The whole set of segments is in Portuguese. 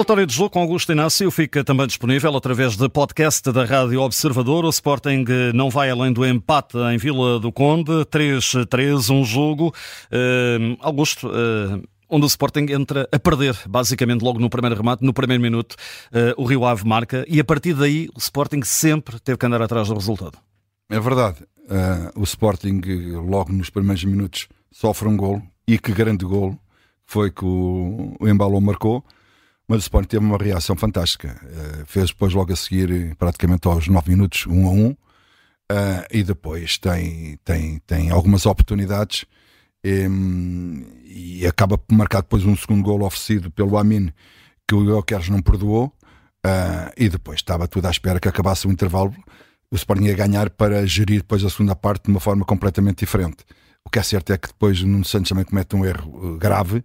Relatório de jogo com Augusto Inácio fica também disponível através de podcast da Rádio Observador. O Sporting não vai além do empate em Vila do Conde, 3-3, um jogo. Uh, Augusto, uh, onde o Sporting entra a perder, basicamente logo no primeiro remate, no primeiro minuto, uh, o Rio Ave marca e a partir daí o Sporting sempre teve que andar atrás do resultado. É verdade. o Sporting, logo nos primeiros minutos, sofre um gol e que grande gol foi que o, o marcou mas o Sporting teve uma reação fantástica. Uh, fez depois logo a seguir, praticamente aos 9 minutos, 1 um a 1 um, e depois tem, tem, tem algumas oportunidades e acaba por marcar depois um segundo gol oferecido pelo Amin que o Jokeres não perdoou uh, e depois estava tudo à espera que acabasse o intervalo o Sporting ia ganhar para gerir depois a segunda parte de uma forma completamente diferente. O que é certo é que depois o Nuno Santos também comete um erro grave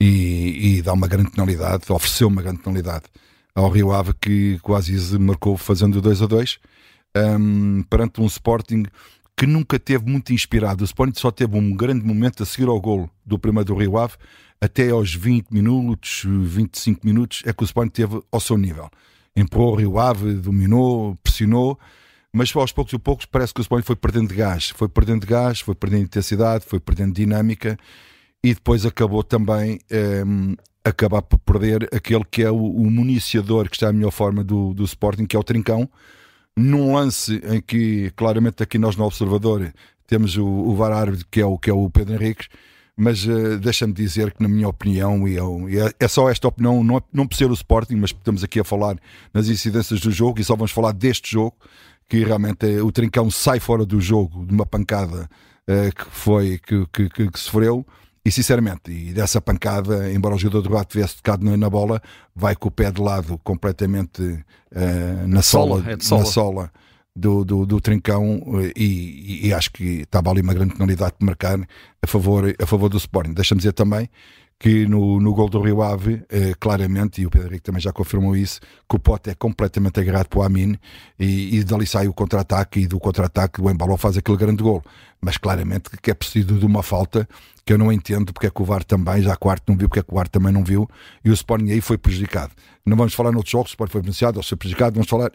e, e dá uma grande penalidade, ofereceu uma grande penalidade ao Rio Ave que quase marcou fazendo 2 a 2 um, perante um Sporting que nunca teve muito inspirado. O Sporting só teve um grande momento a seguir ao golo do primeiro do Rio Ave, até aos 20 minutos, 25 minutos, é que o Sporting teve ao seu nível. Empurrou o Rio Ave, dominou, pressionou, mas aos poucos e poucos parece que o Sporting foi perdendo de gás, foi perdendo de gás, foi perdendo intensidade, foi perdendo dinâmica e depois acabou também um, ehm, acabar por perder aquele que é o, o municiador que está a melhor forma do, do Sporting, que é o Trincão, num lance em que claramente aqui nós no Observador temos o, o VAR árbitro que é o, que é o Pedro Henriques, mas uh, deixa-me dizer que na minha opinião, e, e é, é, só esta opinião, não, é, não por ser o Sporting, mas estamos aqui a falar nas incidências do jogo e só vamos falar deste jogo, que realmente é, o Trincão sai fora do jogo de uma pancada uh, que foi, que, que, que, que sofreu, e sinceramente, e dessa pancada, embora o jogador do Rato tivesse tocado na bola, vai com o pé de lado completamente uh, na sola, sola, é sola, na sola do, do, do trincão eh, e, e, acho que estava ali uma grande penalidade de marcar a favor, a favor do Sporting. Deixa-me dizer também que no, no gol do Rio Ave, eh, claramente, e o Pedro Henrique também já confirmou isso, que o Pote é completamente agarrado para o Amin e, e dali sai o contra-ataque e do contra-ataque o Embaló faz aquele grande gol. Mas claramente que é preciso de uma falta que eu não entendo porque é que o VAR também, já quarto não viu, porque é que o VAR também não viu e o Sporting aí foi prejudicado. Não vamos falar noutros jogos, o Sporting foi beneficiado ou foi prejudicado, vamos falar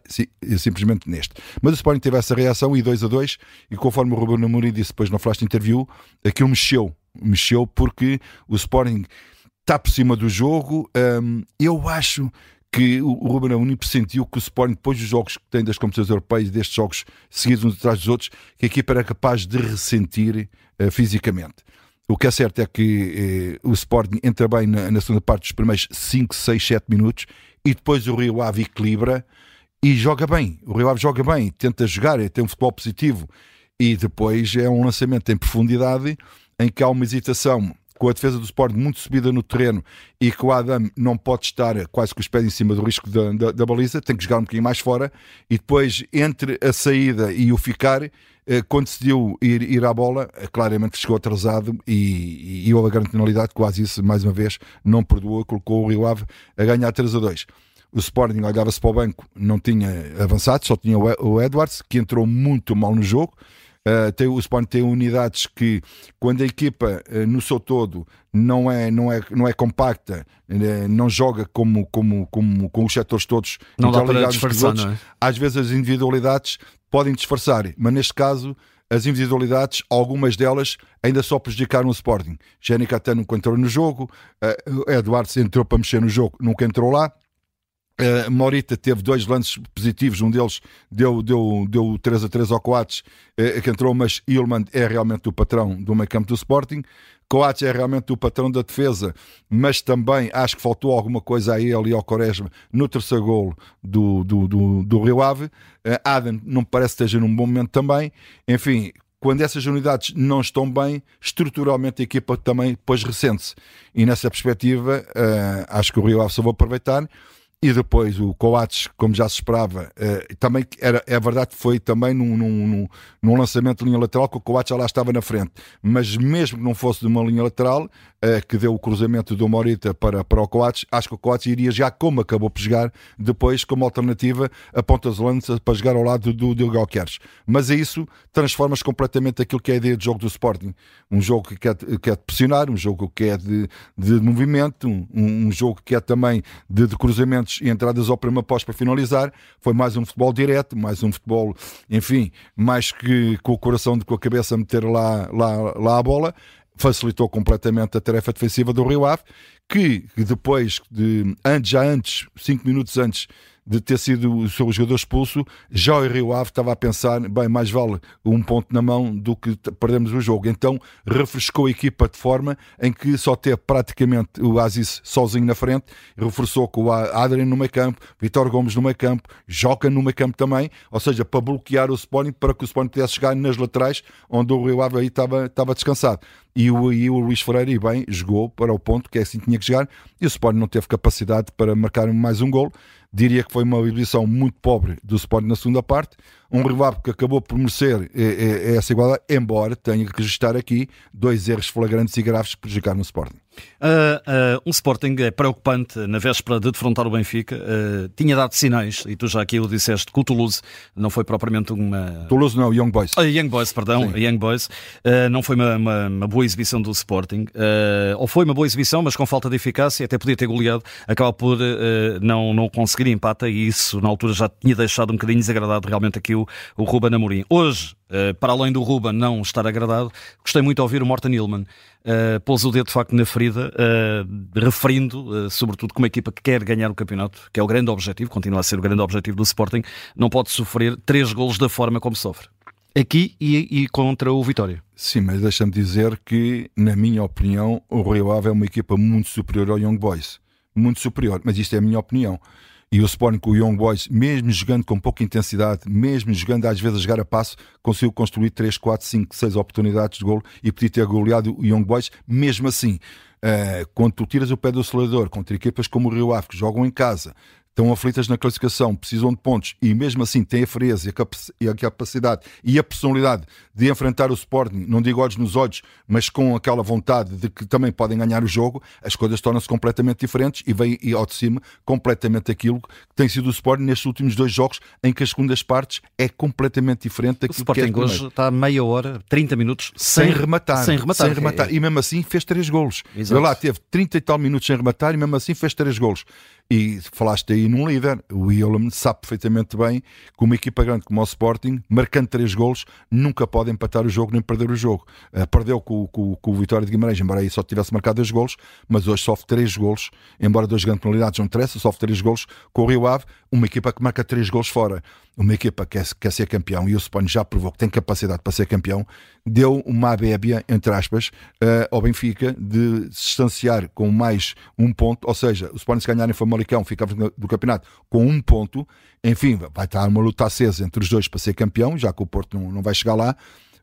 simplesmente neste. Mas o Sporting teve essa reação e 2 a 2 e conforme o Ruben Amorim disse depois no flash interview, aquilo mexeu mexeu porque o Sporting está por cima do jogo. Um, eu acho que o Ruben Amorim sentiu que o Sporting, depois dos jogos que tem das competições europeias, destes jogos seguidos uns atrás dos outros, que a equipa era capaz de ressentir uh, fisicamente. O que é certo é que uh, o Sporting entra bem na, na, segunda parte dos primeiros 5, 6, 7 minutos e depois o Rio Ave equilibra e joga bem. O Rio Ave joga bem, tenta jogar, tem um futebol positivo e depois é um lançamento em profundidade em que há uma hesitação com a defesa do Sporting muito subida no terreno e que o Adam não pode estar quase com os pés em cima do risco da, da, da baliza, tem que jogar um bocadinho mais fora e depois entre a saída e o ficar, eh, quando decidiu ir, ir à bola, eh, claramente chegou atrasado e, e, houve a grande penalidade, quase isso, mais uma vez, não perdoou, colocou o Rio Ave a ganhar 3 a 2. O Sporting olhava-se para o banco, não tinha avançado, só tinha o Edwards, que entrou muito mal no jogo, Uh, tem, o Sporting tem unidades que, quando a equipa uh, no seu todo não é, não é, não é compacta, uh, não joga como, como, como com os setores todos não dá para disfarçar, outros, é? às vezes as individualidades podem disfarçar, mas neste caso as individualidades, algumas delas ainda só prejudicaram o Sporting. Jénica até nunca entrou no jogo, Eduardo entrou para mexer no jogo, nunca entrou lá. Uh, Morita teve dois lances positivos, um deles deu, deu, deu 3 a 3 ao Coates, uh, que entrou, mas Ilman é realmente o patrão do meio campo do Sporting. Coates é realmente o patrão da defesa, mas também acho que faltou alguma coisa a ele e ao Quaresma no terceiro gol do, do, do, do Rio Ave. Uh, Adam não parece que esteja num bom momento também. Enfim, quando essas unidades não estão bem, estruturalmente a equipa também depois ressente-se. E nessa perspectiva, uh, acho que o Rio Ave só vou aproveitar e depois o Coates, como já se esperava, eh, também era, é verdade que foi também num, num, num, lançamento de linha lateral que o Coates já lá estava na frente, mas mesmo que não fosse de uma linha lateral, eh, que deu o cruzamento do Morita para, para o Coates, acho que o Coates iria já como acabou por jogar, depois como alternativa a pontas de para jogar ao lado do Diogo Alqueres. Mas é isso transformas completamente aquilo que é a ideia de jogo do Sporting. Um jogo que quer, que de pressionar, um jogo que é de, de movimento, um, um jogo que é também de, de cruzamento e entradas ao primeiro pós para finalizar. Foi mais um futebol direto, mais um futebol, enfim, mais que com o coração que com a cabeça meter lá, lá, lá a bola. Facilitou completamente a tarefa defensiva do Rio Ave, que depois de, antes, já antes, cinco minutos antes de ter sido o seu jogador expulso, já o Rio Ave estava a pensar, bem, mais vale um ponto na mão do que perdermos o jogo. Então refrescou a equipa de forma em que só teve praticamente o Aziz sozinho na frente, reforçou com o Adrien no meio campo, Vitor Gomes no meio campo, Joca no meio campo também, ou seja, para bloquear o Sporting, para que o Sporting pudesse chegar nas laterais, onde o Rio Ave aí estava, estava descansado. E o, e o Luís Freire, e bem, jogou para o ponto que é assim que tinha que chegar, e o Sporting não teve capacidade para marcar mais um gol. Diria que foi uma exibição muito pobre do Sporting na segunda parte. Um rival que acabou por merecer é, é essa igualdade, embora tenha que registrar aqui dois erros flagrantes e graves que prejudicaram o Sporting. Uh, uh, um Sporting é preocupante na véspera de defrontar o Benfica. Uh, tinha dado sinais, e tu já aqui o disseste, que o Toulouse não foi propriamente uma. Toulouse não, Young Boys. Young Boys, perdão, Sim. Young Boys. não foi uma, uma, uma, boa exibição do Sporting. ou foi uma boa exibição, mas com falta de eficácia, até podia ter goleado, acaba por não, não conseguir empate, e isso na altura já tinha deixado um bocadinho desagradado realmente aqui o, o Ruben Amorim. Hoje, para além do Ruben não estar agradado, gostei muito de ouvir o Morten Hillman uh, pôs o dedo de facto na ferida, uh, referindo, uh, sobretudo, como uma equipa que quer ganhar o campeonato, que é o grande objetivo, continua a ser o grande objetivo do Sporting, não pode sofrer três golos da forma como sofre. Aqui e, e contra o Vitória. Sim, mas deixa-me dizer que, na minha opinião, o Rio Ave é uma equipa muito superior ao Young Boys. Muito superior, mas isto é a minha opinião. E o Sporting com o Young Boys, mesmo jogando com pouca intensidade, mesmo jogando às vezes a jogar a passo, conseguiu construir 3, 4, 5, 6 oportunidades de gol e podia ter goleado o Young Boys, mesmo assim. Uh, quando tu tiras o pé do acelerador contra equipas como o Rio Ave, que jogam em casa, estão aflitas na classificação, precisam de pontos e mesmo assim têm a frieza e a capacidade e a personalidade de enfrentar o Sporting, não digo olhos nos olhos, mas com aquela vontade de que também podem ganhar o jogo, as coisas tornam-se completamente diferentes e vem ao de cima completamente aquilo que tem sido o Sporting nestes últimos dois jogos, em que as segundas partes é completamente diferente daquilo o Sporting que é hoje está meia hora, 30 minutos sem, sem rematar. Sem rematar. Sem rematar. E mesmo assim fez três golos. Exato. lá teve 30 e tal minutos sem rematar e mesmo assim fez três golos. E falaste aí num líder, o Willem sabe perfeitamente bem que uma equipa grande como o Sporting, marcando três golos, nunca pode empatar o jogo nem perder o jogo. Uh, perdeu com, com, com, o Vitória de Guimarães, embora aí só tivesse marcado dois golos, mas hoje sofre três golos, embora duas grandes penalidades não interessa, sofre três golos com o Rio Ave, uma equipa que marca três golos fora. Uma equipa que quer, quer ser campeão e o Sporting já provou que tem capacidade para ser campeão, deu uma abébia, entre aspas, uh, ao Benfica de se distanciar com mais um ponto, ou seja, o Sporting se ganhar em Famalicão ficava do campeonato com um ponto, enfim, vai estar uma luta acesa entre os dois para ser campeão, já que o Porto não, não vai chegar lá,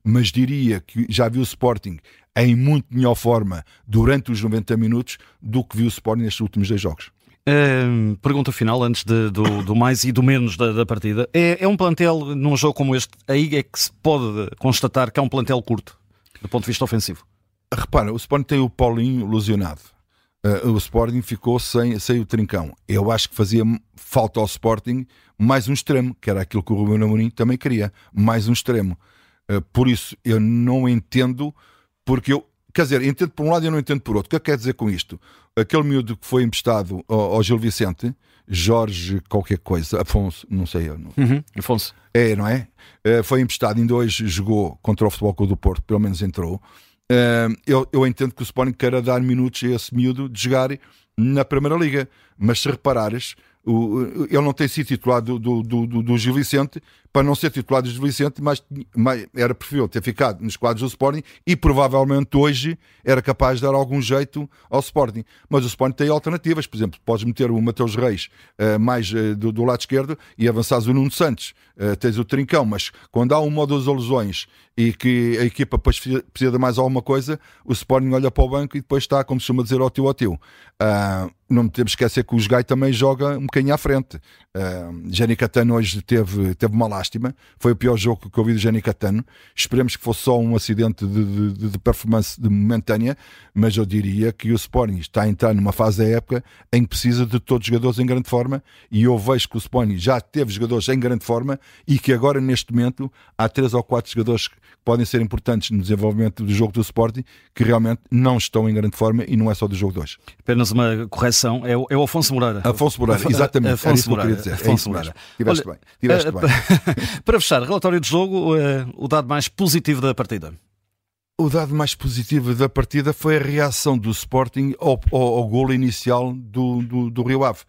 mas diria que já viu o Sporting em muito melhor forma durante os 90 minutos do que viu o Sporting nestes últimos dois jogos. Uh, pergunta final, antes de, do, do, mais e do menos da, da partida. É, é, um plantel, num jogo como este, aí é que se pode constatar que é um plantel curto, do ponto de vista ofensivo? Repara, o Sporting tem o Paulinho ilusionado. Uh, o Sporting ficou sem, sem o trincão. Eu acho que fazia falta ao Sporting mais um extremo, que era aquilo que o Rubén Amorim também queria, mais um extremo. Uh, por isso, eu não entendo, porque eu, quer dizer, entendo por um lado e eu não entendo por outro. O que é que quer dizer com isto? aquele miúdo que foi emprestado ao, ao, Gil Vicente, Jorge qualquer coisa, Afonso, não sei. Não. Uhum, Afonso. É, não é? Uh, foi emprestado, ainda hoje jogou contra o Futebol Clube do Porto, pelo menos entrou. Uh, eu, eu entendo que o Sporting queira dar minutos a esse miúdo de jogar na Primeira Liga, mas se reparares, o, ele não tem sido titular do, do, do, do Gil Vicente para não ser titular do Vicente, mas, mas era preferível ter ficado nos quadros do Sporting e provavelmente hoje era capaz de dar algum jeito ao Sporting. Mas o Sporting tem alternativas, por exemplo, podes meter o Mateus Reis uh, mais uh, do, do, lado esquerdo e avançares o Nuno Santos, uh, tens o Trincão, mas quando há uma ou duas alusões e que a equipa depois precisa de mais alguma coisa, o Sporting olha para o banco e depois está, como se chama dizer, ao tio ao tio. Uh, não temos que esquecer que o Gai também joga um bocadinho à frente. Uh, Jenny Catano hoje teve, teve uma lástima, foi o pior jogo que eu vi do Jenny Catano. Esperemos que fosse só um acidente de, de, de performance de momentânea, mas eu diria que o Sporting está a entrar numa fase da época em que precisa de todos os jogadores em grande forma e eu vejo que o Sporting já teve jogadores em grande forma e que agora, neste momento, há três ou quatro jogadores que podem ser importantes no desenvolvimento do jogo do Sporting que realmente não estão em grande forma e não é só do jogo de hoje. Apenas uma correção, é o, é o Afonso Moreira. Afonso Moreira, exatamente. Afonso Moreira. Que dizer. Afonso é Moreira. Tiveste bem. Tiveste bem. Para fechar, relatório de jogo, uh, o dado mais positivo da partida. O dado mais positivo da partida foi a reação do Sporting ao, ao, ao golo inicial do, do, do Rio Ave.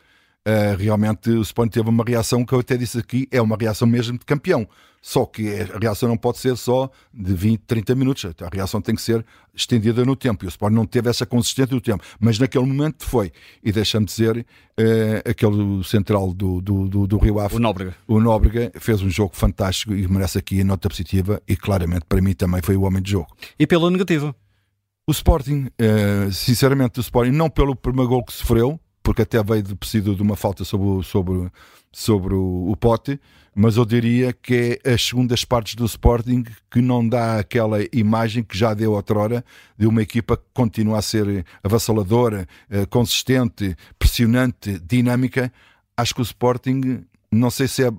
Uh, realmente o Sporting teve uma reação que eu até disse aqui, é uma reação mesmo de campeão. Só que a reação não pode ser só de 20, 30 minutos. A reação tem que ser estendida no tempo. E o Sport não teve essa consistência do tempo. Mas naquele momento foi. E deixa-me dizer, eh, aquele central do, do, do, do, Rio Ave, o Nóbrega. o Nóbrega, fez um jogo fantástico e merece aqui a nota positiva. E claramente, para mim, também foi o homem de jogo. E pela negativa? O Sporting, eh, sinceramente, o Sporting, não pelo primeiro gol que sofreu, porque até veio preciso de uma falta sobre, sobre, sobre o, o pote, mas eu diria que é as segundas partes do Sporting que não dá aquela imagem que já deu outrora de uma equipa que continua a ser avassaladora, eh, consistente, pressionante, dinâmica. Acho que o Sporting, não sei se é,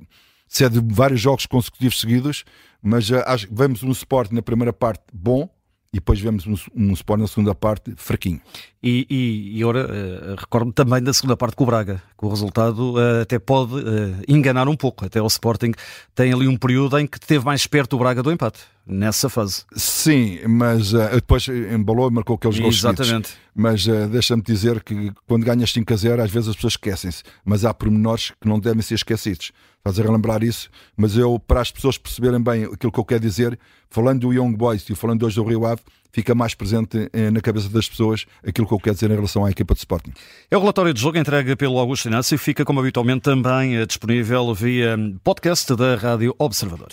se é de vários jogos consecutivos seguidos, mas eh, acho, vemos um Sporting na primeira parte bom, e depois vemos um, um Sport na segunda parte fraquinho. E, e, e ora, uh, recordo-me também da segunda parte com o Braga, que o resultado uh, até pode uh, enganar um pouco. Até o Sporting tem ali um período em que esteve mais perto do Braga do empate, nessa fase. Sim, mas depois embalou e marcou aqueles gols Exatamente. Seguidos. Mas deixa-me dizer que quando ganhas 5 a 0, às vezes as pessoas esquecem-se, mas há pormenores que não devem ser esquecidos. Estás a relembrar isso, mas eu, para as pessoas perceberem bem aquilo que eu quero dizer, falando do Young Boys e falando hoje do Rio Ave, fica mais presente eh, na cabeça das pessoas aquilo que eu quero dizer em relação à equipa de Sporting. É o relatório de jogo entregue pelo Augusto Inácio e fica, como habitualmente, também eh, disponível via podcast da Rádio Observador.